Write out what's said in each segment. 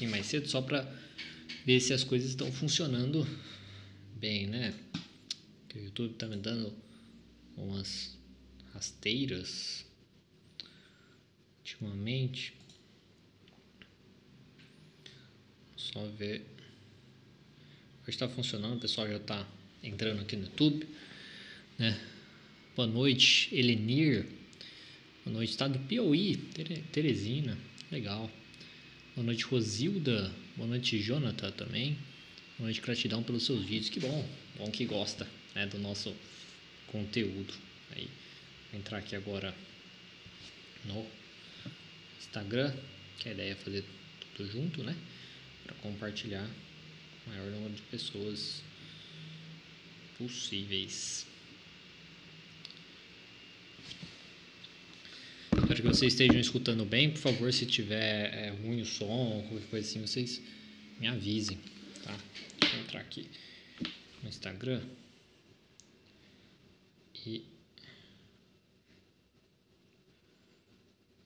pouquinho mais cedo só para ver se as coisas estão funcionando bem, né? Que o YouTube tá me dando umas rasteiras ultimamente. Só ver. Está funcionando, o pessoal já está entrando aqui no YouTube. Né? Boa noite, Elenir. Boa noite, está do Piauí, Teresina. Legal. Boa noite, Rosilda. Boa noite, Jonathan também. Boa noite, gratidão pelos seus vídeos. Que bom, bom que gosta né, do nosso conteúdo. Aí, vou entrar aqui agora no Instagram, que a ideia é fazer tudo junto, né? Para compartilhar o maior número de pessoas possíveis. Espero que vocês estejam escutando bem. Por favor, se tiver é, ruim o som, qualquer coisa assim, vocês me avisem, tá? Deixa eu entrar aqui no Instagram e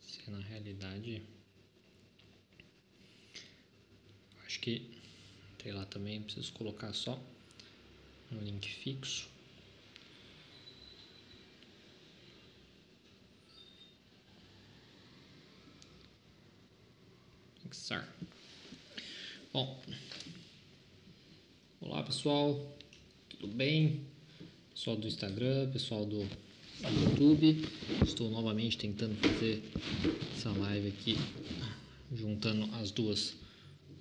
se na realidade acho que sei lá também preciso colocar só um link fixo fixar bom olá pessoal tudo bem pessoal do Instagram, pessoal do YouTube. Estou novamente tentando fazer essa live aqui, juntando as duas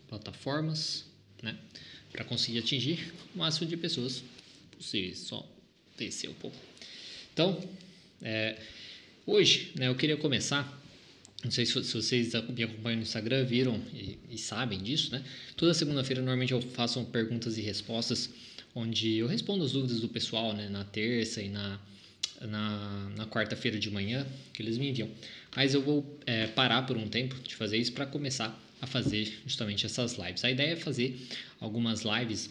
plataformas, né? Para conseguir atingir o máximo de pessoas possíveis. Só descer um pouco. Então, é, hoje, né, eu queria começar. Não sei se, vocês me acompanham no Instagram, viram e, e sabem disso, né? Toda segunda-feira, normalmente, eu faço perguntas e respostas onde eu respondo as dúvidas do pessoal né, na terça e na, na, na quarta-feira de manhã que eles me enviam. Mas eu vou é, parar por um tempo de fazer isso para começar a fazer justamente essas lives. A ideia é fazer algumas lives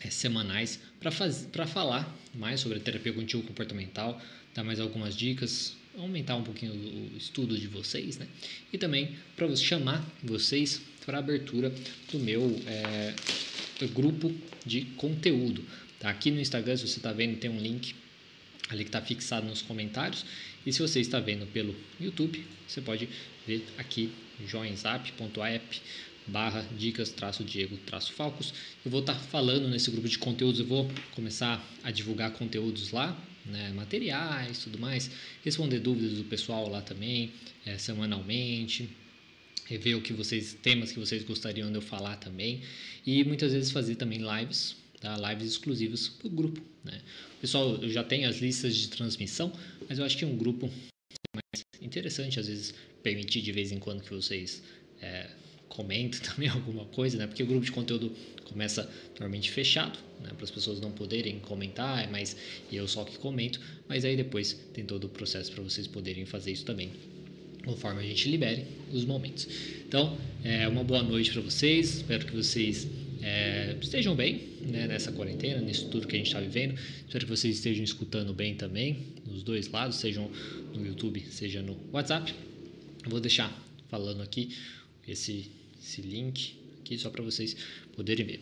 é, semanais para falar mais sobre a terapia contínua comportamental, dar mais algumas dicas, aumentar um pouquinho o estudo de vocês, né? E também para chamar vocês para a abertura do meu é, grupo de conteúdo. Tá? Aqui no Instagram, se você está vendo, tem um link ali que está fixado nos comentários. E se você está vendo pelo YouTube, você pode ver aqui joinzap.app barra dicas traço Diego traço Falcos. Eu vou estar tá falando nesse grupo de conteúdos, eu vou começar a divulgar conteúdos lá, né, materiais, tudo mais, responder dúvidas do pessoal lá também, é, semanalmente, ver o que vocês, temas que vocês gostariam de eu falar também e muitas vezes fazer também lives, tá? lives exclusivas para o grupo. Né? Pessoal, eu já tenho as listas de transmissão, mas eu acho que um grupo é mais interessante, às vezes permitir de vez em quando que vocês é, comentem também alguma coisa, né? porque o grupo de conteúdo começa normalmente fechado, né? para as pessoas não poderem comentar, é mais eu só que comento, mas aí depois tem todo o processo para vocês poderem fazer isso também conforme a gente libere os momentos. Então, é uma boa noite para vocês. Espero que vocês é, estejam bem né, nessa quarentena, nisso tudo que a gente está vivendo. Espero que vocês estejam escutando bem também, nos dois lados, sejam no YouTube, seja no WhatsApp. Eu vou deixar falando aqui esse, esse link aqui só para vocês poderem ver.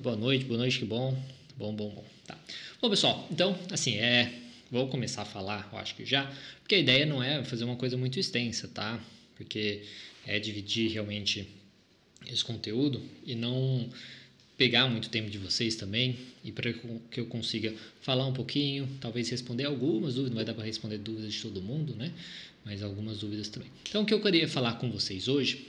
Boa noite, boa noite, que bom. Bom, bom, bom. Tá. Bom, pessoal, então, assim, é Vou começar a falar, eu acho que já, porque a ideia não é fazer uma coisa muito extensa, tá? Porque é dividir realmente esse conteúdo e não pegar muito tempo de vocês também e para que eu consiga falar um pouquinho, talvez responder algumas dúvidas, não vai dar para responder dúvidas de todo mundo, né? Mas algumas dúvidas também. Então, o que eu queria falar com vocês hoje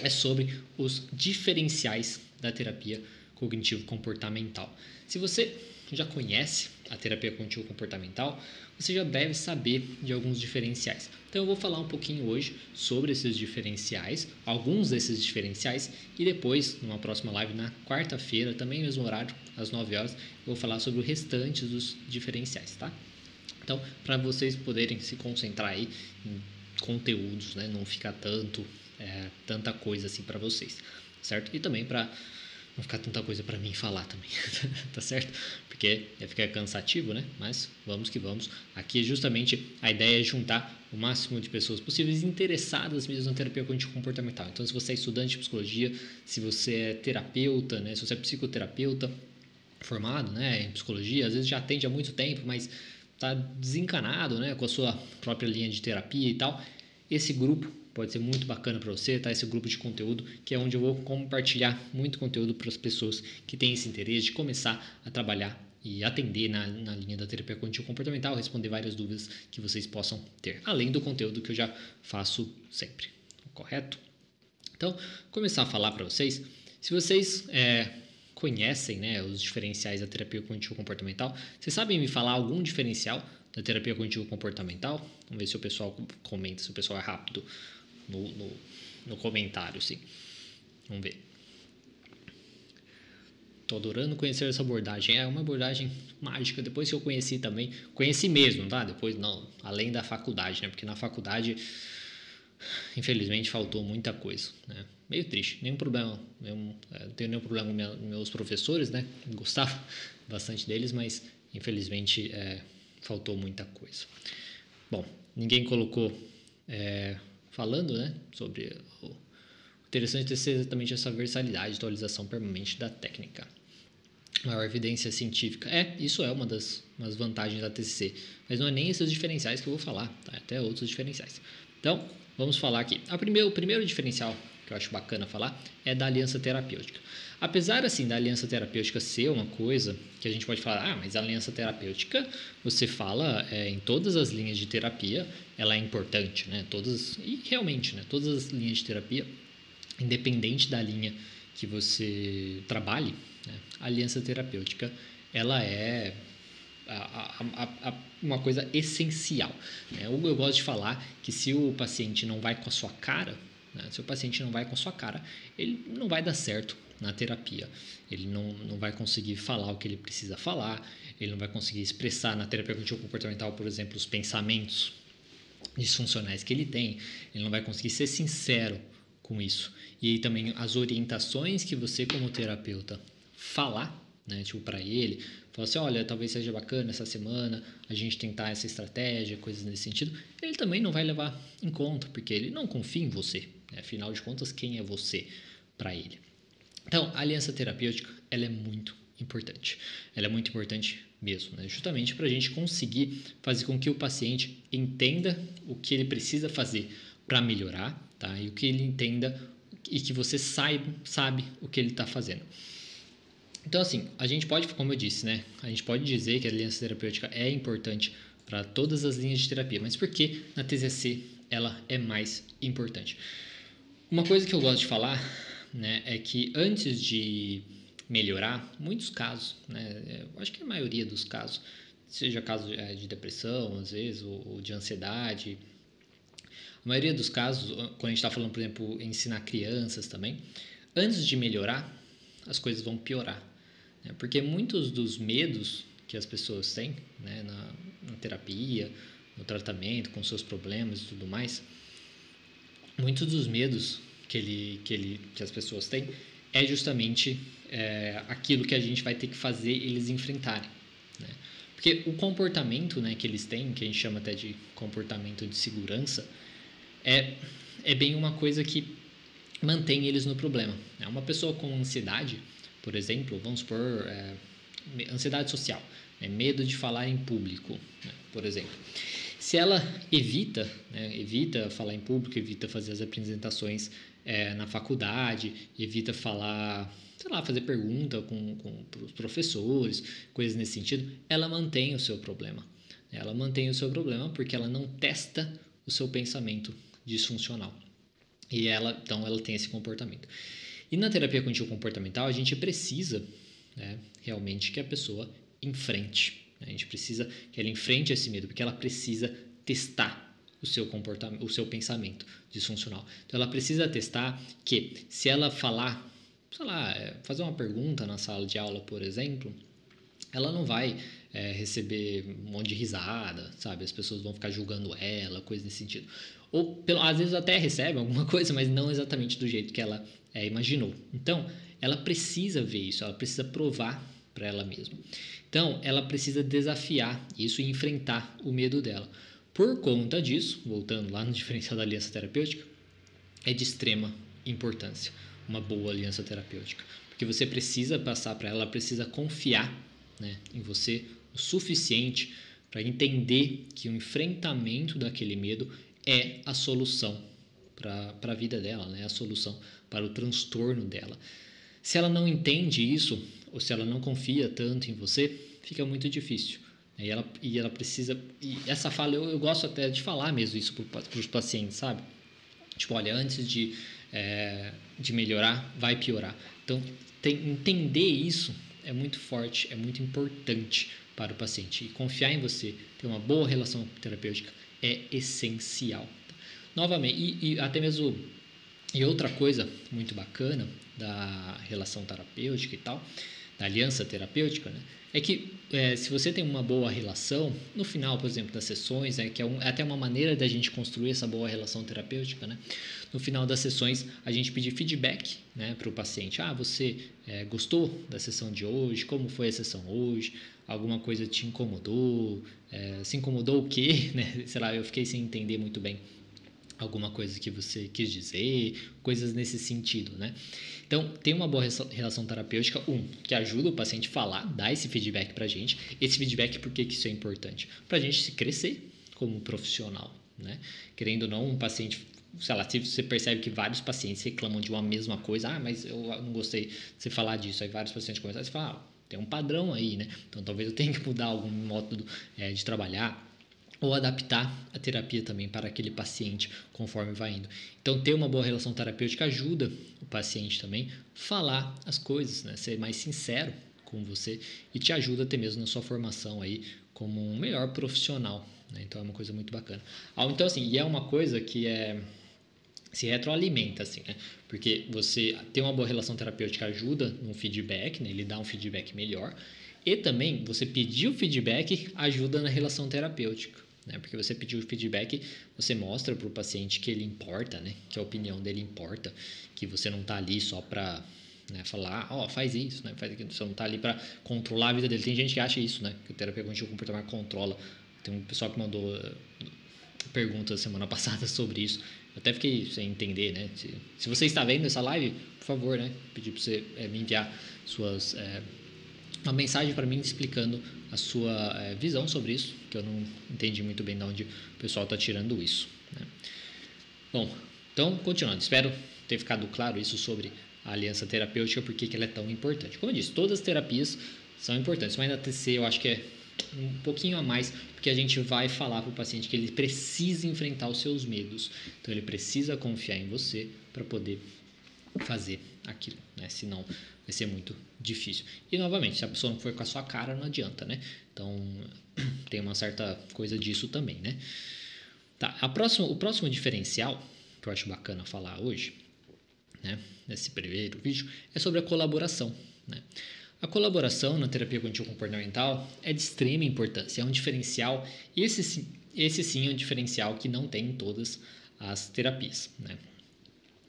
é sobre os diferenciais da terapia cognitivo-comportamental. Se você já conhece a terapia contínua comportamental, você já deve saber de alguns diferenciais. Então eu vou falar um pouquinho hoje sobre esses diferenciais, alguns desses diferenciais, e depois, numa próxima live na quarta-feira, também mesmo horário, às 9 horas, eu vou falar sobre o restante dos diferenciais, tá? Então, para vocês poderem se concentrar aí em conteúdos, né, não ficar tanto é, tanta coisa assim para vocês, certo? E também para não ficar tanta coisa para mim falar também, tá certo? porque ia ficar cansativo, né? Mas vamos que vamos. Aqui é justamente a ideia é juntar o máximo de pessoas possíveis interessadas mesmo na terapia comportamental. Então, se você é estudante de psicologia, se você é terapeuta, né? Se você é psicoterapeuta formado, né, em psicologia, às vezes já atende há muito tempo, mas está desencanado, né, com a sua própria linha de terapia e tal. Esse grupo pode ser muito bacana para você, tá? Esse grupo de conteúdo, que é onde eu vou compartilhar muito conteúdo para as pessoas que têm esse interesse de começar a trabalhar e atender na, na linha da terapia cognitivo comportamental, responder várias dúvidas que vocês possam ter, além do conteúdo que eu já faço sempre, correto? Então, começar a falar para vocês, se vocês é, conhecem né, os diferenciais da terapia cognitivo comportamental, vocês sabem me falar algum diferencial da terapia cognitivo comportamental? Vamos ver se o pessoal comenta, se o pessoal é rápido no, no, no comentário, sim. Vamos ver. Tô adorando conhecer essa abordagem. É uma abordagem mágica. Depois que eu conheci também, conheci mesmo, tá? Depois não, além da faculdade, né? Porque na faculdade, infelizmente, faltou muita coisa, né? Meio triste. Nenhum problema. É, não tenho nenhum problema com meus professores, né? Gostava bastante deles, mas infelizmente é, faltou muita coisa. Bom, ninguém colocou é, falando, né? Sobre o interessante é ser exatamente essa versatilidade, atualização permanente da técnica maior evidência científica. É, isso é uma das umas vantagens da TCC, mas não é nem esses diferenciais que eu vou falar, tá? até outros diferenciais. Então, vamos falar aqui. A primeiro, o primeiro diferencial que eu acho bacana falar é da aliança terapêutica. Apesar assim da aliança terapêutica ser uma coisa que a gente pode falar, ah, mas a aliança terapêutica você fala é, em todas as linhas de terapia, ela é importante, né? Todas e realmente, né? Todas as linhas de terapia, independente da linha que você trabalhe, né? A aliança terapêutica ela é a, a, a, uma coisa essencial. Né? Eu, eu, gosto de falar que se o paciente não vai com a sua cara, né? se o paciente não vai com sua cara, ele não vai dar certo na terapia. Ele não, não vai conseguir falar o que ele precisa falar, ele não vai conseguir expressar na terapia cognitivo comportamental, por exemplo, os pensamentos disfuncionais que ele tem, ele não vai conseguir ser sincero com isso. E aí também as orientações que você como terapeuta falar, né, tipo para ele, falar assim, olha, talvez seja bacana essa semana a gente tentar essa estratégia, coisas nesse sentido, ele também não vai levar em conta, porque ele não confia em você. Né? Afinal de contas, quem é você para ele? Então, a aliança terapêutica, ela é muito importante. Ela é muito importante mesmo, né? justamente para a gente conseguir fazer com que o paciente entenda o que ele precisa fazer para melhorar, tá? E o que ele entenda e que você saiba, sabe o que ele está fazendo. Então, assim, a gente pode, como eu disse, né? A gente pode dizer que a aliança terapêutica é importante para todas as linhas de terapia, mas por que na TCC ela é mais importante? Uma coisa que eu gosto de falar, né, é que antes de melhorar, muitos casos, né, eu acho que a maioria dos casos, seja caso de depressão, às vezes, ou, de ansiedade, a maioria dos casos, quando a gente está falando, por exemplo, ensinar crianças também, antes de melhorar, as coisas vão piorar. Né? Porque muitos dos medos que as pessoas têm né, na, na terapia, no tratamento, com seus problemas e tudo mais, muitos dos medos que, ele, que, ele, que as pessoas têm é justamente é, aquilo que a gente vai ter que fazer eles enfrentarem. Né? Porque o comportamento né, que eles têm, que a gente chama até de comportamento de segurança, é, é bem uma coisa que mantém eles no problema. É uma pessoa com ansiedade, por exemplo, vamos supor, é, ansiedade social, né? medo de falar em público, né? por exemplo. Se ela evita, né? evita falar em público, evita fazer as apresentações é, na faculdade, evita falar, sei lá, fazer pergunta com, com os professores, coisas nesse sentido, ela mantém o seu problema. Ela mantém o seu problema porque ela não testa o seu pensamento disfuncional. E ela, então, ela tem esse comportamento. E na terapia cognitivo comportamental, a gente precisa né, realmente que a pessoa enfrente. A gente precisa que ela enfrente esse medo, porque ela precisa testar o seu comportamento, o seu pensamento disfuncional. Então ela precisa testar que se ela falar, sei lá, é, fazer uma pergunta na sala de aula, por exemplo, ela não vai é, receber um monte de risada, sabe? As pessoas vão ficar julgando ela, coisa nesse sentido. Ou pelo, às vezes até recebe alguma coisa, mas não exatamente do jeito que ela é, imaginou. Então, ela precisa ver isso, ela precisa provar para ela mesma. Então, ela precisa desafiar isso e enfrentar o medo dela. Por conta disso, voltando lá no diferencial da aliança terapêutica, é de extrema importância uma boa aliança terapêutica, porque você precisa passar para ela, ela precisa confiar né, em você o suficiente para entender que o enfrentamento daquele medo é a solução para a vida dela, né? a solução para o transtorno dela. Se ela não entende isso, ou se ela não confia tanto em você, fica muito difícil. E ela, e ela precisa. E essa fala eu, eu gosto até de falar mesmo isso para os pacientes, sabe? Tipo, olha, antes de, é, de melhorar, vai piorar. Então, tem, entender isso é muito forte, é muito importante para o paciente. E confiar em você, ter uma boa relação terapêutica é essencial. Novamente, e, e até mesmo. E outra coisa muito bacana da relação terapêutica e tal, aliança terapêutica, né? É que é, se você tem uma boa relação, no final, por exemplo, das sessões, é, que é, um, é até uma maneira da gente construir essa boa relação terapêutica, né? No final das sessões, a gente pedir feedback né, para o paciente. Ah, você é, gostou da sessão de hoje? Como foi a sessão hoje? Alguma coisa te incomodou? É, se incomodou o quê? Né? Sei lá, eu fiquei sem entender muito bem alguma coisa que você quis dizer, coisas nesse sentido, né? Então, tem uma boa relação terapêutica, um, que ajuda o paciente a falar, dar esse feedback pra gente. Esse feedback, por que, que isso é importante? Pra gente se crescer como profissional, né? Querendo ou não, um paciente sei lá, se você percebe que vários pacientes reclamam de uma mesma coisa, ah, mas eu não gostei de você falar disso, aí vários pacientes começam a falar, ah, tem um padrão aí, né? Então talvez eu tenha que mudar algum método é, de trabalhar ou adaptar a terapia também para aquele paciente conforme vai indo. Então, ter uma boa relação terapêutica ajuda o paciente também falar as coisas, né? ser mais sincero com você e te ajuda até mesmo na sua formação aí como um melhor profissional. Né? Então, é uma coisa muito bacana. Ah, então, assim, e é uma coisa que é se retroalimenta, assim, né? Porque você ter uma boa relação terapêutica ajuda no feedback, né? Ele dá um feedback melhor. E também, você pedir o feedback ajuda na relação terapêutica né? Porque você pediu feedback, você mostra para o paciente que ele importa, né? Que a opinião dele importa, que você não está ali só para né, falar, ó, oh, faz isso, né? Faz aquilo. Você não está ali para controlar a vida dele. Tem gente que acha isso, né? Que o terapeuta cognitivo comportamental controla. Tem um pessoal que mandou eh, perguntas semana passada sobre isso. Eu até fiquei sem entender, né? Se, se você está vendo essa live, por favor, né? Pedir para você é, me enviar suas é, uma mensagem para mim explicando a sua é, visão sobre isso, que eu não entendi muito bem de onde o pessoal está tirando isso. Né? Bom, então, continuando, espero ter ficado claro isso sobre a aliança terapêutica, porque que ela é tão importante. Como eu disse, todas as terapias são importantes, mas na TC eu acho que é um pouquinho a mais, porque a gente vai falar para o paciente que ele precisa enfrentar os seus medos, então ele precisa confiar em você para poder fazer aquilo, né? Senão vai ser muito difícil. E novamente, se a pessoa não for com a sua cara, não adianta, né? Então tem uma certa coisa disso também, né? Tá, a próxima, o próximo diferencial que eu acho bacana falar hoje, né, nesse primeiro vídeo, é sobre a colaboração, né? A colaboração na terapia cognitivo comportamental é de extrema importância, é um diferencial, e esse, esse sim é um diferencial que não tem em todas as terapias, né?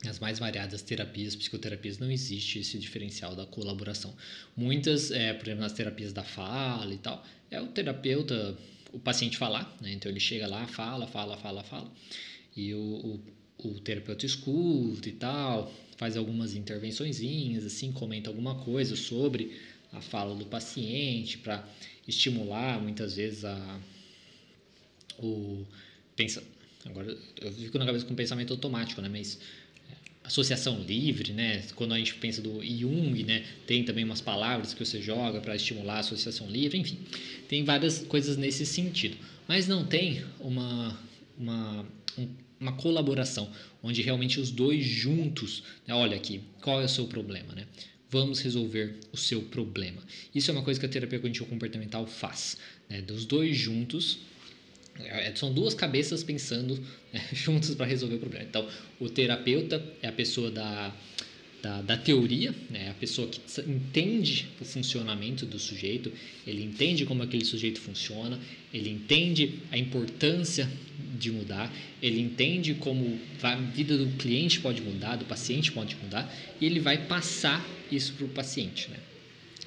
As mais variadas terapias, psicoterapias, não existe esse diferencial da colaboração. Muitas, é, por exemplo, nas terapias da fala e tal, é o terapeuta, o paciente falar, né? então ele chega lá, fala, fala, fala, fala, e o, o, o terapeuta escuta e tal, faz algumas intervençõezinhas, assim, comenta alguma coisa sobre a fala do paciente para estimular muitas vezes a o pensa agora eu fico na cabeça com pensamento automático, né? Mas associação livre, né? Quando a gente pensa do Jung, né? Tem também umas palavras que você joga para estimular a associação livre, enfim, tem várias coisas nesse sentido. Mas não tem uma, uma, uma colaboração onde realmente os dois juntos, né? olha aqui, qual é o seu problema, né? Vamos resolver o seu problema. Isso é uma coisa que a terapia cognitivo comportamental faz, né? Dos dois juntos são duas cabeças pensando né, juntas para resolver o problema. Então, o terapeuta é a pessoa da, da, da, teoria, né? a pessoa que entende o funcionamento do sujeito, ele entende como aquele sujeito funciona, ele entende a importância de mudar, ele entende como a vida do cliente pode mudar, do paciente pode mudar, e ele vai passar isso para o paciente. Né?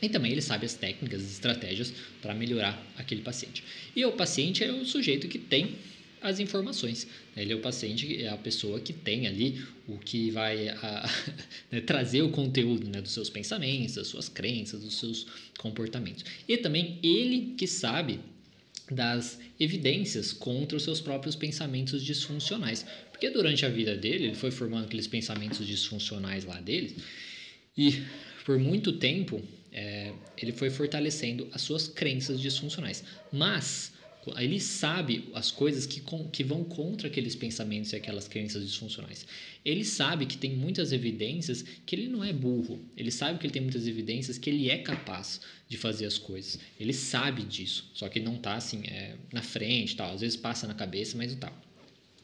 E também ele sabe as técnicas, as estratégias para melhorar aquele paciente. E o paciente é o sujeito que tem as informações. Ele é o paciente, é a pessoa que tem ali o que vai a, né, trazer o conteúdo né, dos seus pensamentos, das suas crenças, dos seus comportamentos. E também ele que sabe das evidências contra os seus próprios pensamentos disfuncionais. Porque durante a vida dele, ele foi formando aqueles pensamentos disfuncionais lá dele, e por muito tempo é, ele foi fortalecendo as suas crenças disfuncionais. Mas ele sabe as coisas que, que vão contra aqueles pensamentos e aquelas crenças disfuncionais. Ele sabe que tem muitas evidências que ele não é burro. Ele sabe que ele tem muitas evidências que ele é capaz de fazer as coisas. Ele sabe disso, só que não está assim é, na frente, tal. Às vezes passa na cabeça, mas não tá.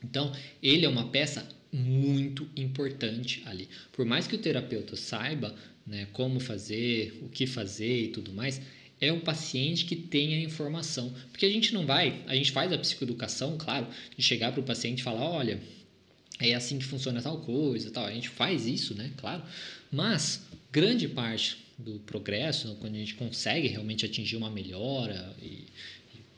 Então, ele é uma peça muito importante ali. Por mais que o terapeuta saiba né, como fazer, o que fazer e tudo mais, é um paciente que tenha informação. Porque a gente não vai, a gente faz a psicoeducação, claro, de chegar para o paciente e falar, olha, é assim que funciona tal coisa, tal. A gente faz isso, né? Claro. Mas grande parte do progresso, quando a gente consegue realmente atingir uma melhora e,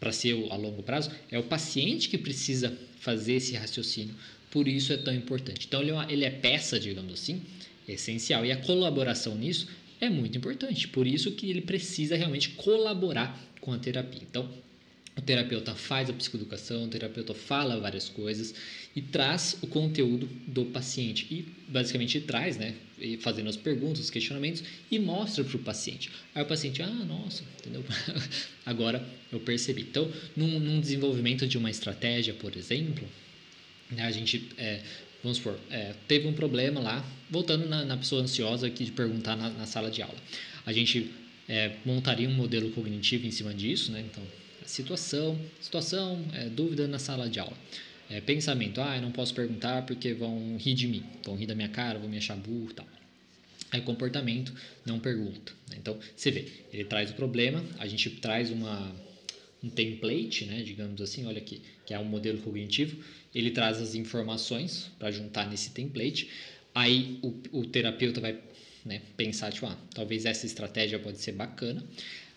para ser a longo prazo, é o paciente que precisa fazer esse raciocínio. Por isso é tão importante. Então ele é, uma, ele é peça, digamos assim, essencial. E a colaboração nisso é muito importante. Por isso que ele precisa realmente colaborar com a terapia. Então, o terapeuta faz a psicoeducação, o terapeuta fala várias coisas e traz o conteúdo do paciente. E basicamente traz, né? Fazendo as perguntas, os questionamentos e mostra para o paciente. Aí o paciente, ah, nossa, entendeu? Agora eu percebi. Então, num, num, desenvolvimento de uma estratégia, por exemplo, né, a gente é, vamos supor, é, teve um problema lá, voltando na, na, pessoa ansiosa aqui de perguntar na, na sala de aula. A gente é, montaria um modelo cognitivo em cima disso, né? Então, situação, situação, é, dúvida na sala de aula. É, pensamento, ah, eu não posso perguntar porque vão rir de mim, vão rir da minha cara, vão me achar burro e tal. Aí comportamento, não pergunta. Né? Então, você vê, ele traz o problema, a gente traz uma, um template, né, digamos assim, olha aqui, que é um modelo cognitivo, ele traz as informações para juntar nesse template. Aí o, o terapeuta vai né, pensar, tipo, ah, talvez essa estratégia pode ser bacana.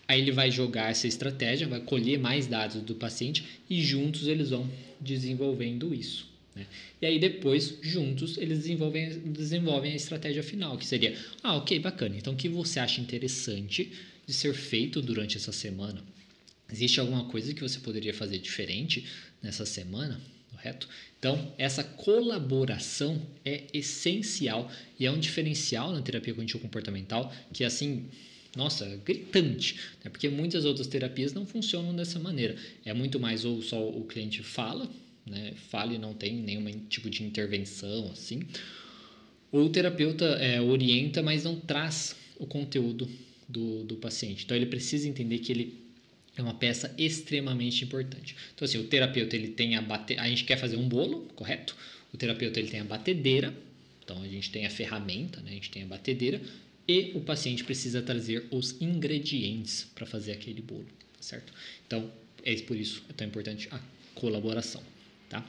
Aí ele vai jogar essa estratégia, vai colher mais dados do paciente e juntos eles vão desenvolvendo isso. Né? E aí depois, juntos, eles desenvolvem, desenvolvem a estratégia final, que seria, ah, ok, bacana. Então, o que você acha interessante de ser feito durante essa semana? Existe alguma coisa que você poderia fazer diferente nessa semana? correto? Então, essa colaboração é essencial e é um diferencial na terapia cognitivo-comportamental que, assim, nossa, gritante, né? porque muitas outras terapias não funcionam dessa maneira. É muito mais ou só o cliente fala, né? fala e não tem nenhum tipo de intervenção, assim, ou o terapeuta é, orienta, mas não traz o conteúdo do, do paciente. Então, ele precisa entender que ele é uma peça extremamente importante. Então, assim, o terapeuta ele tem a bate... a gente quer fazer um bolo, correto? O terapeuta ele tem a batedeira, então a gente tem a ferramenta, né? a gente tem a batedeira, e o paciente precisa trazer os ingredientes para fazer aquele bolo, certo? Então, é por isso é tão importante a colaboração, tá?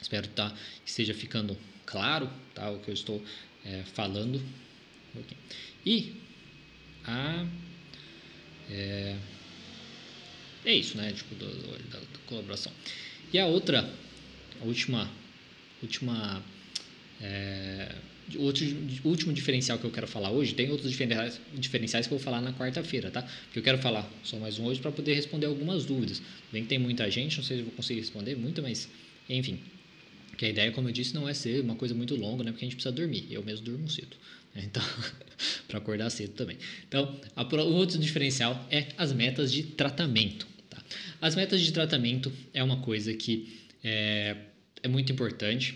Espero tá, que esteja ficando claro tá, o que eu estou é, falando. E a. É, é isso, né? Tipo, do, do, da, colaboração. E a outra, a última, última é, outro, último diferencial que eu quero falar hoje, tem outros diferenciais, diferenciais que eu vou falar na quarta-feira, tá? Porque eu quero falar só mais um hoje para poder responder algumas dúvidas. Bem que tem muita gente, não sei se eu vou conseguir responder muito, mas enfim. Que a ideia, como eu disse, não é ser uma coisa muito longa, né? Porque a gente precisa dormir. Eu mesmo durmo cedo. Né? Então, para acordar cedo também. Então, a, o outro diferencial é as metas de tratamento. As metas de tratamento é uma coisa que é, é muito importante,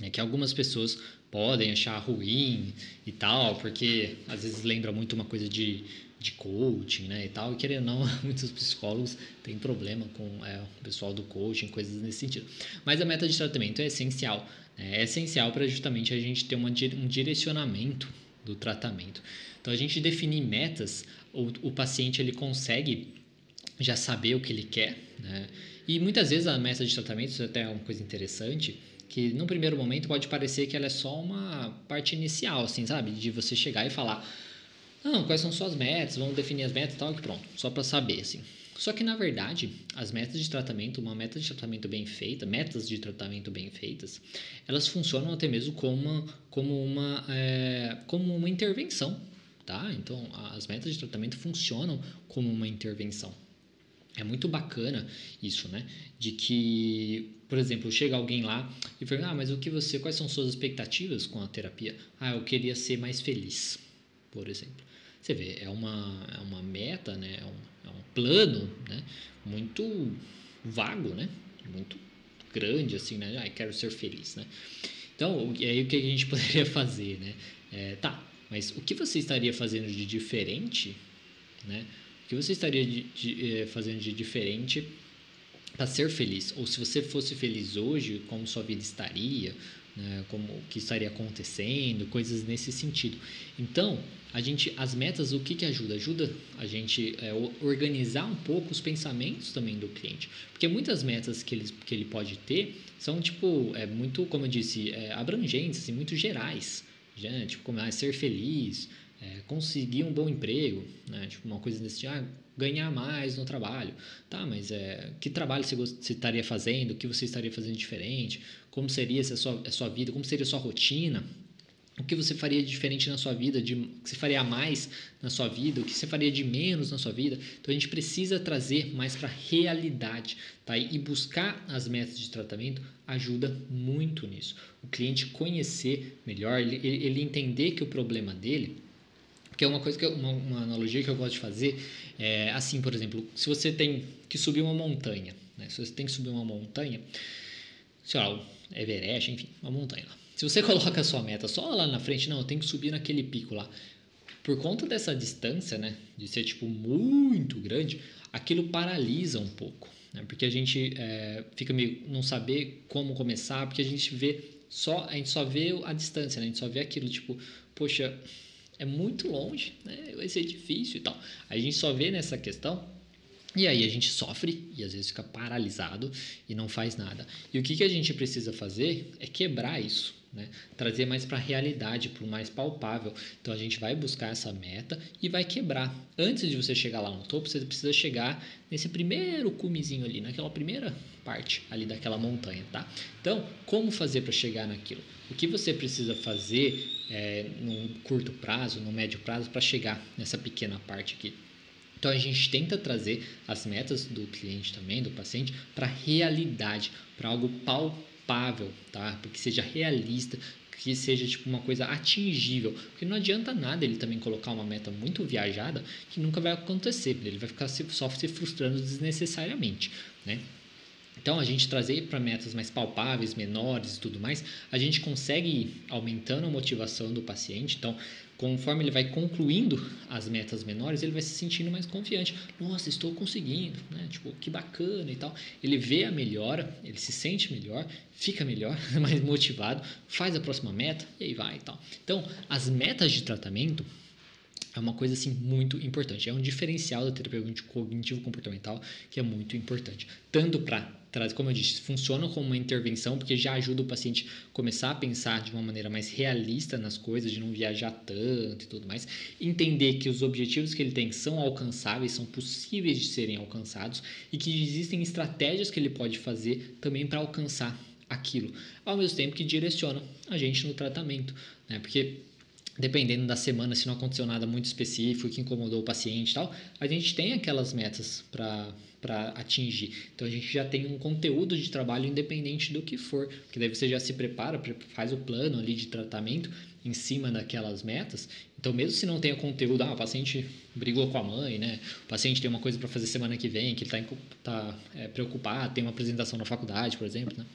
é que algumas pessoas podem achar ruim e tal, porque às vezes lembra muito uma coisa de, de coaching, né, e tal, e querendo ou não, muitos psicólogos têm problema com é, o pessoal do coaching, coisas nesse sentido. Mas a meta de tratamento é essencial, né? é essencial para justamente a gente ter uma, um direcionamento do tratamento. Então, a gente definir metas, o, o paciente ele consegue já saber o que ele quer, né? E muitas vezes a meta de tratamento, isso é até é uma coisa interessante, que no primeiro momento pode parecer que ela é só uma parte inicial, assim, sabe? De você chegar e falar, Não, quais são suas metas? Vamos definir as metas e tal, que pronto, só para saber, assim. Só que na verdade, as metas de tratamento, uma meta de tratamento bem feita, metas de tratamento bem feitas, elas funcionam até mesmo como uma, como uma, é, como uma intervenção, tá? Então, as metas de tratamento funcionam como uma intervenção. É muito bacana isso, né? De que, por exemplo, chega alguém lá e fala: "Ah, mas o que você, quais são suas expectativas com a terapia?" "Ah, eu queria ser mais feliz", por exemplo. Você vê, é uma, é uma meta, né? É um, é um plano, né? Muito vago, né? Muito grande, assim, né? Ah, quero ser feliz, né? Então, e aí o que a gente poderia fazer, né? É, tá, mas o que você estaria fazendo de diferente, né? Que você estaria de, de, eh, fazendo de diferente para ser feliz? Ou se você fosse feliz hoje, como sua vida estaria? Né? Como o que estaria acontecendo? Coisas nesse sentido. Então, a gente, as metas, o que, que ajuda? Ajuda a gente é, organizar um pouco os pensamentos também do cliente. Porque muitas metas que ele, que ele pode ter são, tipo, é, muito, como eu disse, é, abrangentes e muito gerais. Já, tipo, como ah, ser feliz, é, conseguir um bom emprego, né? Tipo, uma coisa desse tipo, ah, ganhar mais no trabalho. Tá, mas é, que trabalho você, você estaria fazendo? O que você estaria fazendo diferente? Como seria a sua, a sua vida? Como seria a sua rotina? O que você faria diferente na sua vida? De, o que você faria mais na sua vida? O que você faria de menos na sua vida? Então, a gente precisa trazer mais para a realidade. Tá? E buscar as metas de tratamento ajuda muito nisso. O cliente conhecer melhor, ele, ele entender que o problema dele porque é uma coisa que eu, uma, uma, analogia que eu gosto de fazer é assim, por exemplo, se você tem que subir uma montanha, né? Se você tem que subir uma montanha, sei lá, Everest, enfim, uma montanha lá. Se você coloca a sua meta só lá na frente, não, eu tenho que subir naquele pico lá. Por conta dessa distância, né, de ser tipo muito grande, aquilo paralisa um pouco, né? Porque a gente é, fica meio não saber como começar, porque a gente vê só, a gente só vê a distância, né? A gente só vê aquilo tipo, poxa, é muito longe, né? vai ser difícil e tal. A gente só vê nessa questão e aí a gente sofre e às vezes fica paralisado e não faz nada. E o que, que a gente precisa fazer é quebrar isso. Né? Trazer mais para a realidade, para o mais palpável. Então a gente vai buscar essa meta e vai quebrar. Antes de você chegar lá no topo, você precisa chegar nesse primeiro cumezinho ali, naquela primeira parte ali daquela montanha, tá? Então, como fazer para chegar naquilo? O que você precisa fazer é, num curto prazo, no médio prazo, para chegar nessa pequena parte aqui? Então a gente tenta trazer as metas do cliente também, do paciente, para a realidade, para algo palpável palpável, tá? Porque seja realista, que seja tipo uma coisa atingível, porque não adianta nada ele também colocar uma meta muito viajada que nunca vai acontecer, ele vai ficar só se frustrando desnecessariamente, né? Então, a gente trazer para metas mais palpáveis, menores e tudo mais, a gente consegue ir aumentando a motivação do paciente. Então, conforme ele vai concluindo as metas menores, ele vai se sentindo mais confiante. Nossa, estou conseguindo, né? Tipo, que bacana e tal. Ele vê a melhora, ele se sente melhor, fica melhor, mais motivado, faz a próxima meta e aí vai e tal. Então, as metas de tratamento é uma coisa assim muito importante. É um diferencial da terapia cognitivo comportamental que é muito importante, tanto para como eu disse, funciona como uma intervenção porque já ajuda o paciente começar a pensar de uma maneira mais realista nas coisas, de não viajar tanto e tudo mais, entender que os objetivos que ele tem são alcançáveis, são possíveis de serem alcançados e que existem estratégias que ele pode fazer também para alcançar aquilo, ao mesmo tempo que direciona a gente no tratamento, né? Porque dependendo da semana, se não aconteceu nada muito específico que incomodou o paciente e tal, a gente tem aquelas metas para atingir. Então a gente já tem um conteúdo de trabalho independente do que for, que daí você já se prepara, faz o plano ali de tratamento em cima daquelas metas. Então mesmo se não o conteúdo, ah, o paciente brigou com a mãe, né? O paciente tem uma coisa para fazer semana que vem, que ele está tá, é, preocupado, tem uma apresentação na faculdade, por exemplo, né?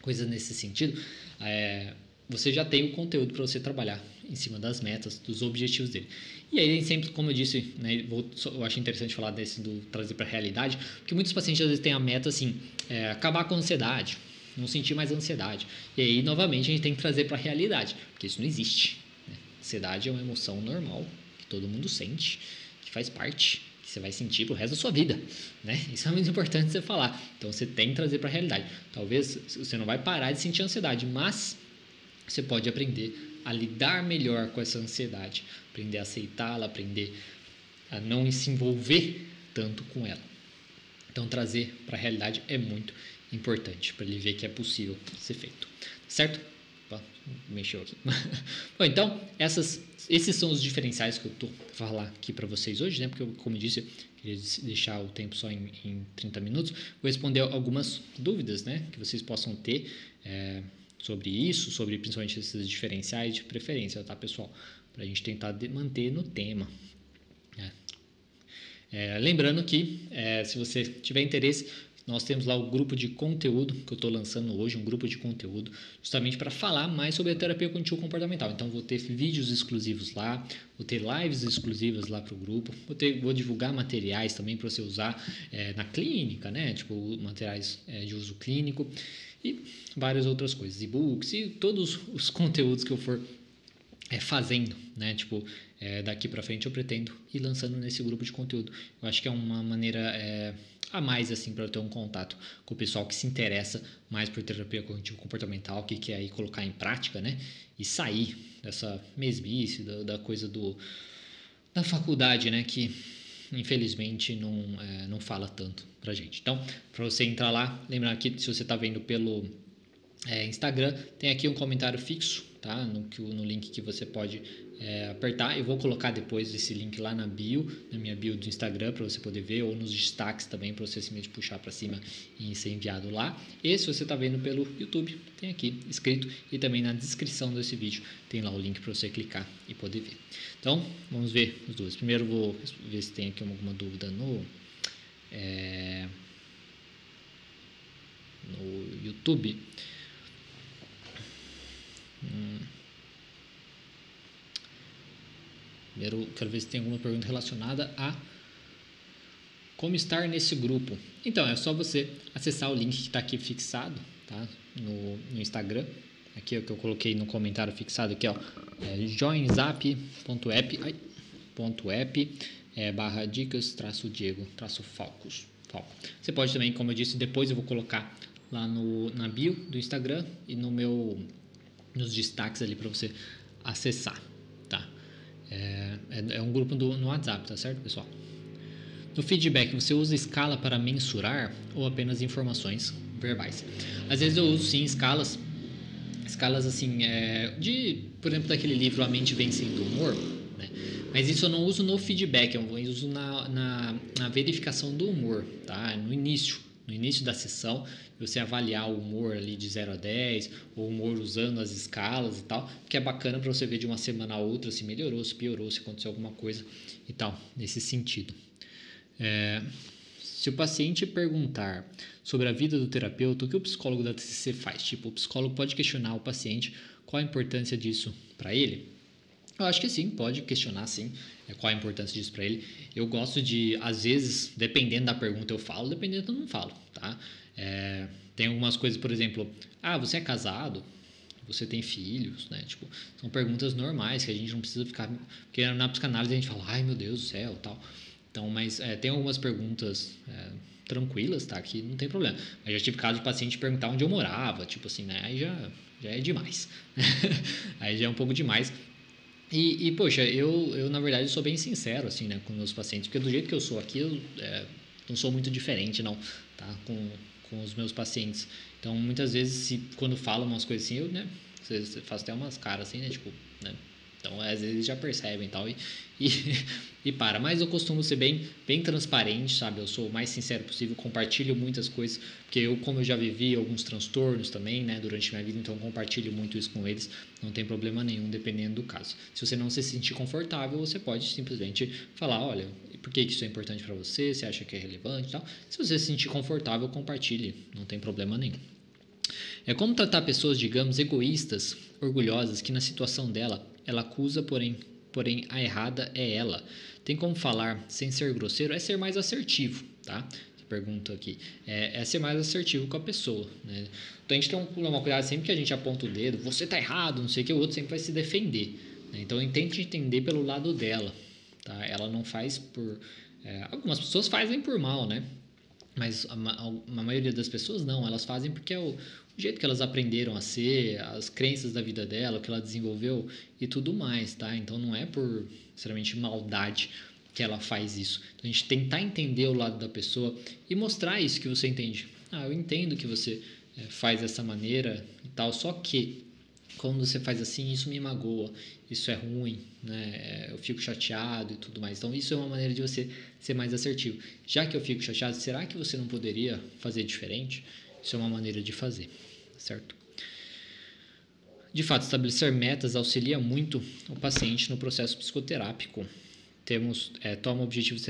Coisas nesse sentido. É, você já tem o conteúdo para você trabalhar em cima das metas, dos objetivos dele. E aí, sempre, como eu disse, né, vou, eu acho interessante falar desse do trazer para a realidade, porque muitos pacientes às vezes têm a meta assim, é, acabar com a ansiedade, não sentir mais ansiedade. E aí, novamente, a gente tem que trazer para a realidade, porque isso não existe. Né? Ansiedade é uma emoção normal que todo mundo sente, que faz parte que você vai sentir pro resto da sua vida, né? Isso é muito importante você falar. Então você tem que trazer para a realidade. Talvez você não vai parar de sentir ansiedade, mas você pode aprender a lidar melhor com essa ansiedade, aprender a aceitá-la, aprender a não se envolver tanto com ela. Então, trazer para a realidade é muito importante para ele ver que é possível ser feito. Certo? Opa, mexeu aqui. Bom, então, essas, esses são os diferenciais que eu estou falar aqui para vocês hoje, né? Porque, eu, como eu disse, eu queria deixar o tempo só em, em 30 minutos. Vou responder algumas dúvidas, né? Que vocês possam ter é, sobre isso, sobre principalmente esses diferenciais de preferência, tá, pessoal? Para a gente tentar manter no tema. Né? É, lembrando que, é, se você tiver interesse, nós temos lá o grupo de conteúdo que eu estou lançando hoje, um grupo de conteúdo justamente para falar mais sobre a terapia cognitivo comportamental. Então vou ter vídeos exclusivos lá, vou ter lives exclusivas lá para o grupo, vou, ter, vou divulgar materiais também para você usar é, na clínica, né? Tipo materiais é, de uso clínico e várias outras coisas, e-books e todos os conteúdos que eu for é, fazendo, né? Tipo, é, daqui para frente eu pretendo ir lançando nesse grupo de conteúdo. Eu acho que é uma maneira é, a mais assim para eu ter um contato com o pessoal que se interessa mais por terapia cognitivo comportamental, que quer aí colocar em prática, né? E sair dessa mesmice da, da coisa do da faculdade, né? Que infelizmente não é, não fala tanto pra gente. Então, para você entrar lá, lembrar que se você está vendo pelo é, Instagram, tem aqui um comentário fixo, tá? No, no link que você pode é, apertar. Eu vou colocar depois esse link lá na bio, na minha bio do Instagram, para você poder ver, ou nos destaques também, para você simplesmente puxar para cima e ser enviado lá. E se você está vendo pelo YouTube, tem aqui escrito e também na descrição desse vídeo tem lá o link para você clicar e poder ver. Então, vamos ver os dois. Primeiro, vou ver se tem aqui alguma dúvida no. É, no YouTube. Hum. Primeiro, quero ver se tem alguma pergunta relacionada a como estar nesse grupo. Então, é só você acessar o link que está aqui fixado tá? no, no Instagram. Aqui é o que eu coloquei no comentário fixado aqui, ó. É joinzap.app app, é, barra dicas traço Diego traço Falcos. Falco. Você pode também, como eu disse, depois eu vou colocar lá no, na bio do Instagram e no meu nos destaques ali para você acessar. É, é, é um grupo do, no WhatsApp, tá certo, pessoal? No feedback, você usa escala para mensurar ou apenas informações verbais? Às vezes eu uso sim escalas, escalas assim, é, de, por exemplo, daquele livro A Mente Vencendo o Humor, né? mas isso eu não uso no feedback, eu uso na, na, na verificação do humor, tá? No início no início da sessão, você avaliar o humor ali de 0 a 10, o humor usando as escalas e tal, que é bacana para você ver de uma semana a outra se melhorou, se piorou, se aconteceu alguma coisa e tal, nesse sentido. É, se o paciente perguntar sobre a vida do terapeuta, o que o psicólogo da TCC faz? Tipo, o psicólogo pode questionar o paciente qual a importância disso para ele? Eu acho que sim, pode questionar sim qual a importância disso para ele. Eu gosto de, às vezes, dependendo da pergunta eu falo, dependendo eu não falo, tá? É, tem algumas coisas, por exemplo, ah, você é casado? Você tem filhos, né? Tipo, são perguntas normais que a gente não precisa ficar... Porque na psicanálise a gente fala, ai meu Deus do céu, tal. Então, mas é, tem algumas perguntas é, tranquilas, tá? Que não tem problema. Mas já tive caso de paciente perguntar onde eu morava, tipo assim, né? Aí já, já é demais. aí já é um pouco demais. E, e, poxa, eu, eu na verdade sou bem sincero assim, né, com meus pacientes, porque do jeito que eu sou aqui, eu é, não sou muito diferente, não, tá, com, com os meus pacientes. Então, muitas vezes, se, quando falam umas coisas assim, eu, né, faço até umas caras assim, né, tipo, né, então, às vezes já percebem tal, e, e, e para. Mas eu costumo ser bem, bem transparente, sabe? Eu sou o mais sincero possível, compartilho muitas coisas, porque eu, como eu já vivi alguns transtornos também, né, durante minha vida, então compartilho muito isso com eles, não tem problema nenhum, dependendo do caso. Se você não se sentir confortável, você pode simplesmente falar: olha, por que isso é importante para você? Você acha que é relevante e tal? Se você se sentir confortável, compartilhe, não tem problema nenhum. É como tratar pessoas, digamos, egoístas, orgulhosas, que na situação dela ela acusa, porém, porém a errada é ela. Tem como falar sem ser grosseiro? É ser mais assertivo, tá? Pergunta aqui. É, é ser mais assertivo com a pessoa, né? Então a gente tem que tomar cuidado sempre que a gente aponta o dedo, você tá errado, não sei o que, o outro sempre vai se defender. Né? Então tente entender pelo lado dela, tá? Ela não faz por. É, algumas pessoas fazem por mal, né? Mas a, a, a, maioria das pessoas não, elas fazem porque é o, o jeito que elas aprenderam a ser, as crenças da vida dela, o que ela desenvolveu e tudo mais, tá? Então não é por, sinceramente, maldade que ela faz isso. Então, a gente tentar entender o lado da pessoa e mostrar isso que você entende. Ah, eu entendo que você é, faz dessa maneira e tal, só que quando você faz assim, isso me magoa, isso é ruim, né? É, eu fico chateado e tudo mais. Então, isso é uma maneira de você ser mais assertivo. Já que eu fico chateado, será que você não poderia fazer diferente? Isso é uma maneira de fazer, certo? De fato, estabelecer metas auxilia muito o paciente no processo psicoterápico temos é, toma objetivos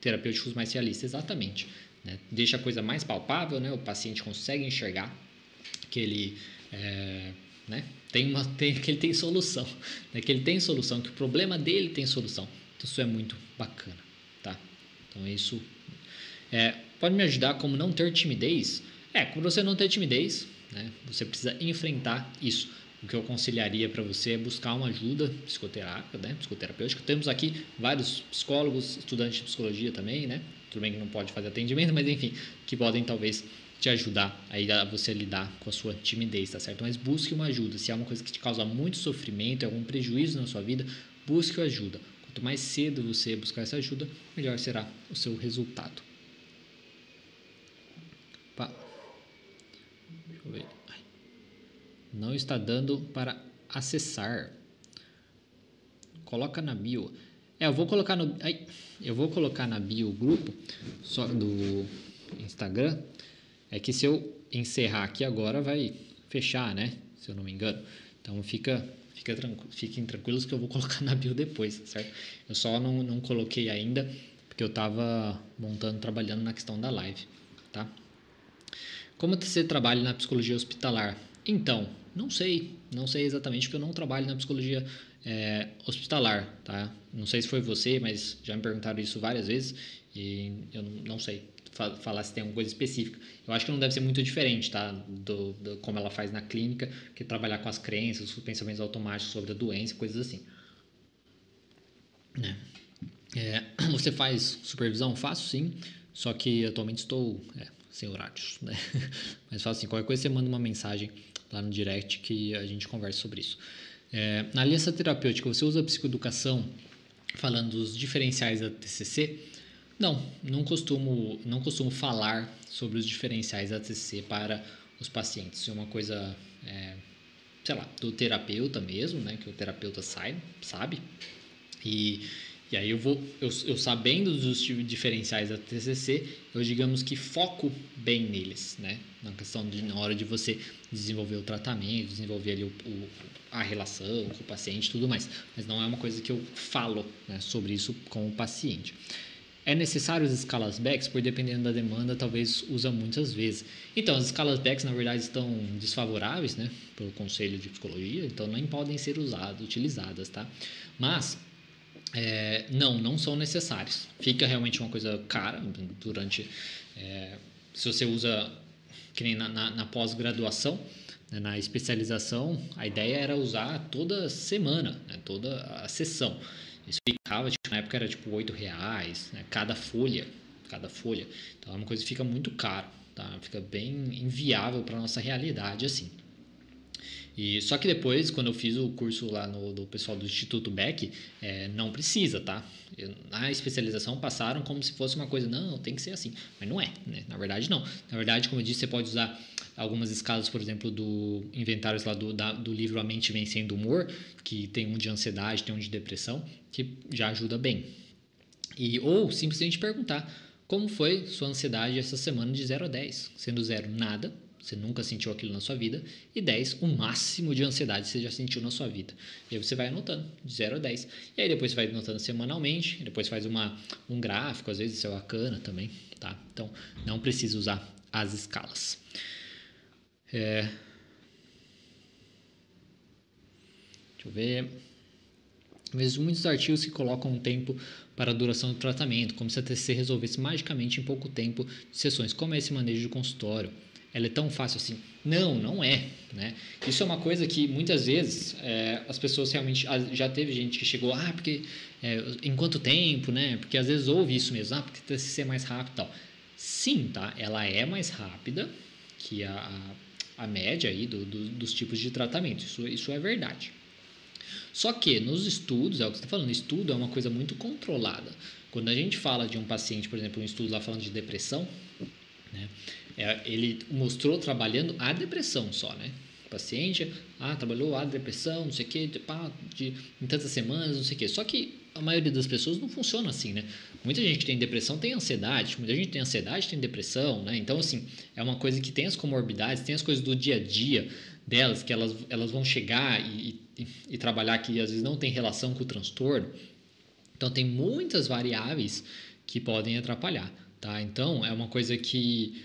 terapêuticos mais realistas. Exatamente. Né? Deixa a coisa mais palpável, né? o paciente consegue enxergar que ele, é, né? tem uma, tem, que ele tem solução, né? que ele tem solução, que o problema dele tem solução. Então, isso é muito bacana. Tá? Então, isso é, pode me ajudar como não ter timidez? É, quando você não ter timidez, né? você precisa enfrentar isso o que eu aconselharia para você é buscar uma ajuda psicoterápica, né, psicoterapêutica. Temos aqui vários psicólogos, estudantes de psicologia também, né? Tudo bem que não pode fazer atendimento, mas enfim, que podem talvez te ajudar aí a você lidar com a sua timidez, tá certo? Mas busque uma ajuda. Se é uma coisa que te causa muito sofrimento, algum prejuízo na sua vida, busque ajuda. Quanto mais cedo você buscar essa ajuda, melhor será o seu resultado. Pá. Não está dando para acessar. Coloca na bio. É, eu vou colocar no. Ai, eu vou colocar na bio o grupo só do Instagram. É que se eu encerrar aqui agora vai fechar, né? Se eu não me engano. Então fica, fica tranquilo, fiquem tranquilos que eu vou colocar na bio depois, certo? Eu só não, não coloquei ainda porque eu estava montando, trabalhando na questão da live, tá? Como você trabalha na psicologia hospitalar? Então, não sei, não sei exatamente porque eu não trabalho na psicologia é, hospitalar, tá? Não sei se foi você, mas já me perguntaram isso várias vezes e eu não sei falar se tem alguma coisa específica. Eu acho que não deve ser muito diferente, tá? Do, do como ela faz na clínica, que trabalhar com as crenças, os pensamentos automáticos sobre a doença, coisas assim. Né? É, você faz supervisão? Faço sim, só que atualmente estou é, sem horários, né? Mas faço assim, qualquer coisa você manda uma mensagem lá no direct que a gente conversa sobre isso. É, na aliança terapêutica, você usa a psicoeducação falando dos diferenciais da TCC? Não, não costumo, não costumo falar sobre os diferenciais da TCC para os pacientes. É uma coisa, é, sei lá, do terapeuta mesmo, né, que o terapeuta sabe, sabe. E e aí eu vou, eu, eu sabendo dos diferenciais da TCC, eu digamos que foco bem neles, né? Na questão de na hora de você desenvolver o tratamento, desenvolver ali o, o, a relação com o paciente, tudo mais. Mas não é uma coisa que eu falo né, sobre isso com o paciente. É necessário as escalas BEX, por dependendo da demanda, talvez usa muitas vezes. Então, as escalas BEX, na verdade, estão desfavoráveis, né, pelo Conselho de Psicologia, então nem podem ser usadas, utilizadas, tá? Mas é, não, não são necessários. Fica realmente uma coisa cara durante. É, se você usa, que nem na, na, na pós-graduação, né, na especialização, a ideia era usar toda semana, né, toda a sessão. Isso ficava, tipo, na época era tipo oito reais, né, cada folha, cada folha. Então é uma coisa que fica muito caro, tá? Fica bem inviável para nossa realidade assim. E só que depois, quando eu fiz o curso lá no do pessoal do Instituto Beck, é, não precisa, tá? Eu, na especialização passaram como se fosse uma coisa, não, tem que ser assim. Mas não é, né? Na verdade, não. Na verdade, como eu disse, você pode usar algumas escalas, por exemplo, do inventários lá do, da, do livro A Mente Vencendo o Humor, que tem um de ansiedade, tem um de depressão, que já ajuda bem. E, ou simplesmente perguntar como foi sua ansiedade essa semana de 0 a 10, sendo 0 nada, você nunca sentiu aquilo na sua vida, e 10, o máximo de ansiedade que você já sentiu na sua vida. E aí você vai anotando, de 0 a 10. E aí depois você vai anotando semanalmente, depois faz uma, um gráfico, às vezes isso é bacana também, tá? Então, não precisa usar as escalas. É... Deixa eu ver. Vejo muitos artigos que colocam um tempo para a duração do tratamento, como se a TCC resolvesse magicamente em pouco tempo de sessões. Como é esse manejo de consultório? Ela é tão fácil assim. Não, não é. Né? Isso é uma coisa que muitas vezes é, as pessoas realmente. Já teve gente que chegou, ah, porque. É, em quanto tempo, né? Porque às vezes ouve isso mesmo, ah, porque TCC é mais rápido e tal. Sim, tá? Ela é mais rápida que a, a a média aí do, do, dos tipos de tratamento. Isso, isso é verdade. Só que nos estudos, é o que você está falando, estudo é uma coisa muito controlada. Quando a gente fala de um paciente, por exemplo, um estudo lá falando de depressão, né, é, ele mostrou trabalhando a depressão só, né? O paciente, ah, trabalhou a depressão, não sei o quê, pá, de, em tantas semanas, não sei o quê. Só que a maioria das pessoas não funciona assim, né? Muita gente que tem depressão tem ansiedade, muita gente tem ansiedade tem depressão, né? Então, assim, é uma coisa que tem as comorbidades, tem as coisas do dia a dia delas, que elas, elas vão chegar e, e, e trabalhar que às vezes não tem relação com o transtorno. Então, tem muitas variáveis que podem atrapalhar, tá? Então, é uma coisa que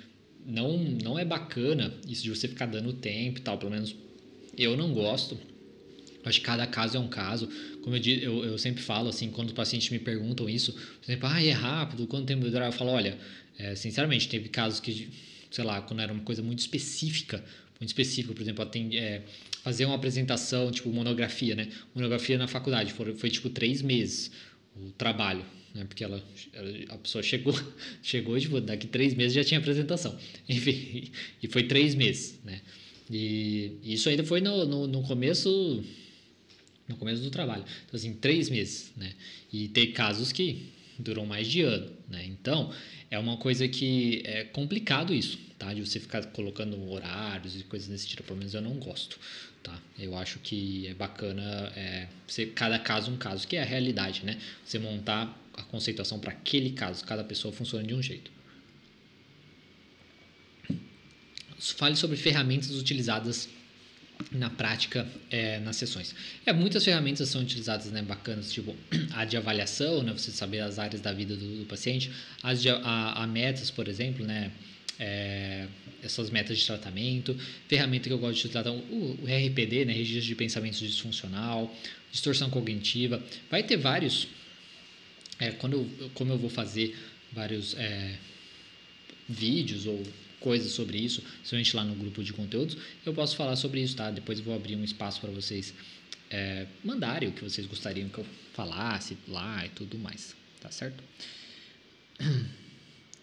não, não é bacana isso de você ficar dando tempo e tal, pelo menos eu não gosto. Acho que cada caso é um caso. Como eu, eu, eu sempre falo, assim, quando os pacientes me perguntam isso, por exemplo, ah, é rápido, quanto tempo dura? Eu falo, olha, é, sinceramente, teve casos que, sei lá, quando era uma coisa muito específica, muito específica, por exemplo, tem, é, fazer uma apresentação, tipo monografia, né? Monografia na faculdade, foi, foi tipo três meses o trabalho, né? Porque ela, a pessoa chegou, chegou tipo, daqui três meses já tinha apresentação. Enfim, e foi três meses, né? E isso ainda foi no, no, no começo no começo do trabalho. Então, assim, três meses, né? E tem casos que duram mais de ano, né? Então, é uma coisa que é complicado isso, tá? De você ficar colocando horários e coisas desse tipo, pelo menos eu não gosto, tá? Eu acho que é bacana é, você, cada caso um caso, que é a realidade, né? Você montar conceituação para aquele caso, cada pessoa funciona de um jeito. Fale sobre ferramentas utilizadas na prática é, nas sessões. É, muitas ferramentas são utilizadas, né, bacanas, tipo a de avaliação, né, você saber as áreas da vida do, do paciente, as de a, a, metas, por exemplo, né, é, essas metas de tratamento, ferramenta que eu gosto de utilizar, então, o, o RPD, né, registro de pensamento disfuncional, distorção cognitiva, vai ter vários, é, quando eu, como eu vou fazer vários é, vídeos ou coisas sobre isso, principalmente lá no grupo de conteúdos, eu posso falar sobre isso, tá? Depois eu vou abrir um espaço para vocês é, mandarem o que vocês gostariam que eu falasse lá e tudo mais, tá certo?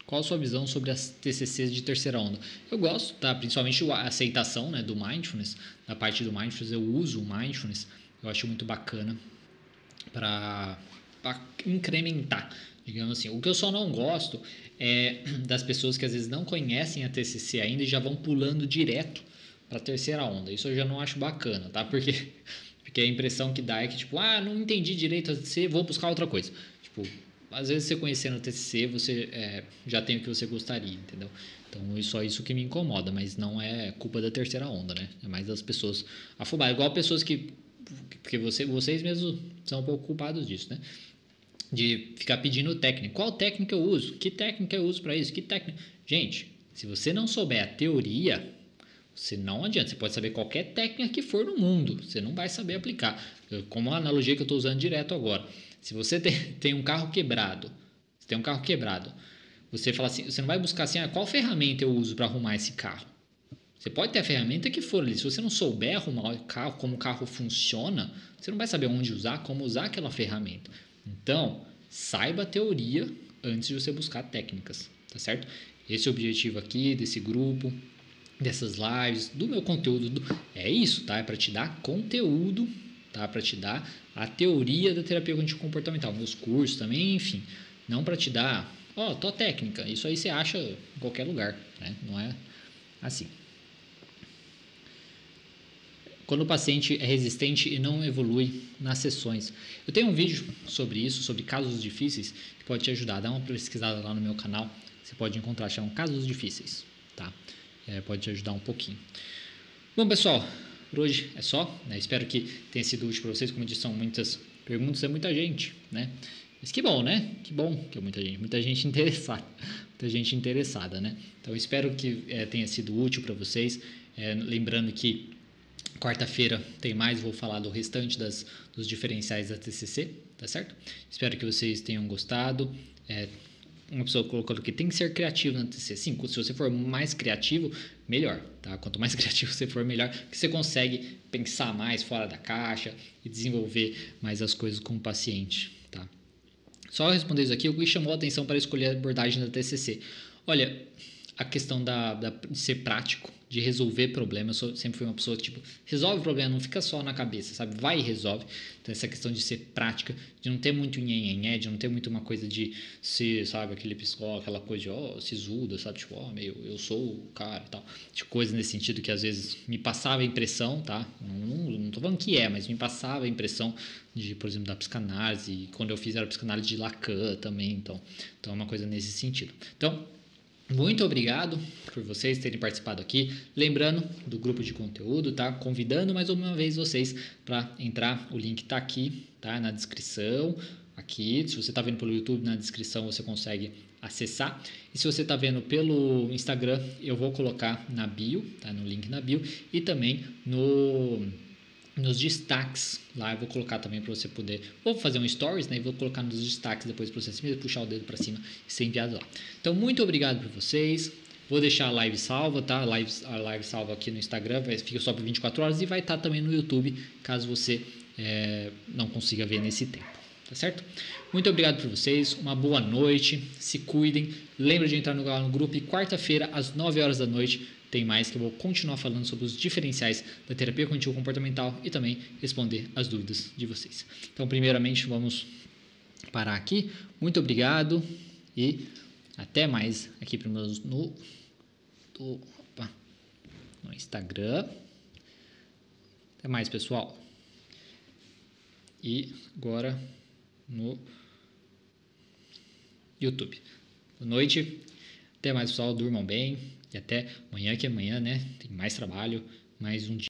Qual a sua visão sobre as TCCs de terceira onda? Eu gosto, tá? Principalmente a aceitação né, do mindfulness, da parte do mindfulness, eu uso o mindfulness, eu acho muito bacana para incrementar digamos assim. O que eu só não gosto é das pessoas que às vezes não conhecem a TCC ainda e já vão pulando direto para a terceira onda. Isso eu já não acho bacana, tá? Porque, porque a impressão que dá é que, tipo, ah, não entendi direito a TCC, vou buscar outra coisa. Tipo, às vezes você conhecendo a TCC, você é, já tem o que você gostaria, entendeu? Então, só isso que me incomoda, mas não é culpa da terceira onda, né? É mais das pessoas afobadas. Igual pessoas que... Porque você, vocês mesmos são um pouco culpados disso, né? De ficar pedindo técnica. Qual técnica eu uso? Que técnica eu uso para isso? Que técnica? Gente, se você não souber a teoria, você não adianta. Você pode saber qualquer técnica que for no mundo, você não vai saber aplicar. Como a analogia que eu estou usando direto agora. Se você tem, tem um carro quebrado, você tem um carro quebrado, você fala assim, você não vai buscar assim, ah, qual ferramenta eu uso para arrumar esse carro? Você pode ter a ferramenta que for ali. Se você não souber arrumar o carro, como o carro funciona, você não vai saber onde usar, como usar aquela ferramenta. Então, saiba a teoria antes de você buscar técnicas, tá certo? Esse é o objetivo aqui desse grupo, dessas lives, do meu conteúdo. Do... É isso, tá? É para te dar conteúdo, tá? Para te dar a teoria da terapia cognitivo comportamental, meus cursos também, enfim. Não para te dar, ó, oh, tua técnica. Isso aí você acha em qualquer lugar, né? Não é assim quando o paciente é resistente e não evolui nas sessões. Eu tenho um vídeo sobre isso, sobre casos difíceis, que pode te ajudar. Dá uma pesquisada lá no meu canal, você pode encontrar, chama Casos Difíceis, tá? É, pode te ajudar um pouquinho. Bom, pessoal, por hoje é só. Né? Espero que tenha sido útil para vocês. Como eu disse, são muitas perguntas, é muita gente, né? Mas que bom, né? Que bom que é muita gente, muita gente interessada, muita gente interessada, né? Então espero que é, tenha sido útil para vocês. É, lembrando que Quarta-feira tem mais, vou falar do restante das, dos diferenciais da TCC, tá certo? Espero que vocês tenham gostado. É, uma pessoa colocou que tem que ser criativo na TCC. Sim, se você for mais criativo, melhor, tá? Quanto mais criativo você for, melhor, porque você consegue pensar mais fora da caixa e desenvolver mais as coisas com o paciente, tá? Só responder isso aqui, o que chamou a atenção para escolher a abordagem da TCC? Olha, a questão da, da, de ser prático, de resolver problemas. Eu sou, sempre fui uma pessoa que, tipo, resolve o problema, não fica só na cabeça, sabe? Vai e resolve. Então, essa questão de ser prática, de não ter muito nhenhenhé, de não ter muito uma coisa de ser, sabe, aquele psicólogo, aquela coisa de, ó, oh, sisuda, sabe? Tipo, ó, oh, meu, eu sou o cara e tal. De coisas nesse sentido que às vezes me passava a impressão, tá? Não, não, não tô falando que é, mas me passava a impressão de, por exemplo, da psicanálise. Quando eu fiz era psicanálise de Lacan também, então, então é uma coisa nesse sentido. Então, muito obrigado por vocês terem participado aqui. Lembrando do grupo de conteúdo, tá? Convidando mais uma vez vocês para entrar. O link está aqui, tá? Na descrição. Aqui, se você está vendo pelo YouTube, na descrição você consegue acessar. E se você está vendo pelo Instagram, eu vou colocar na bio, tá? No link na bio e também no nos destaques. Lá eu vou colocar também para você poder vou fazer um stories né e vou colocar nos destaques depois para você puxar o dedo para cima e ser enviado lá. Então muito obrigado por vocês. Vou deixar a live salva tá? A live, a live salva aqui no Instagram vai, fica só por 24 horas e vai estar tá também no YouTube caso você é, não consiga ver nesse tempo tá certo? Muito obrigado por vocês uma boa noite se cuidem. Lembre de entrar no, no grupo e quarta-feira às 9 horas da noite tem mais que eu vou continuar falando sobre os diferenciais da terapia cognitivo comportamental e também responder as dúvidas de vocês. Então, primeiramente, vamos parar aqui. Muito obrigado e até mais aqui no, do, opa, no Instagram. Até mais, pessoal. E agora no YouTube. Boa noite. Até mais, pessoal. Durmam bem. E até amanhã, que amanhã, né? Tem mais trabalho, mais um dia.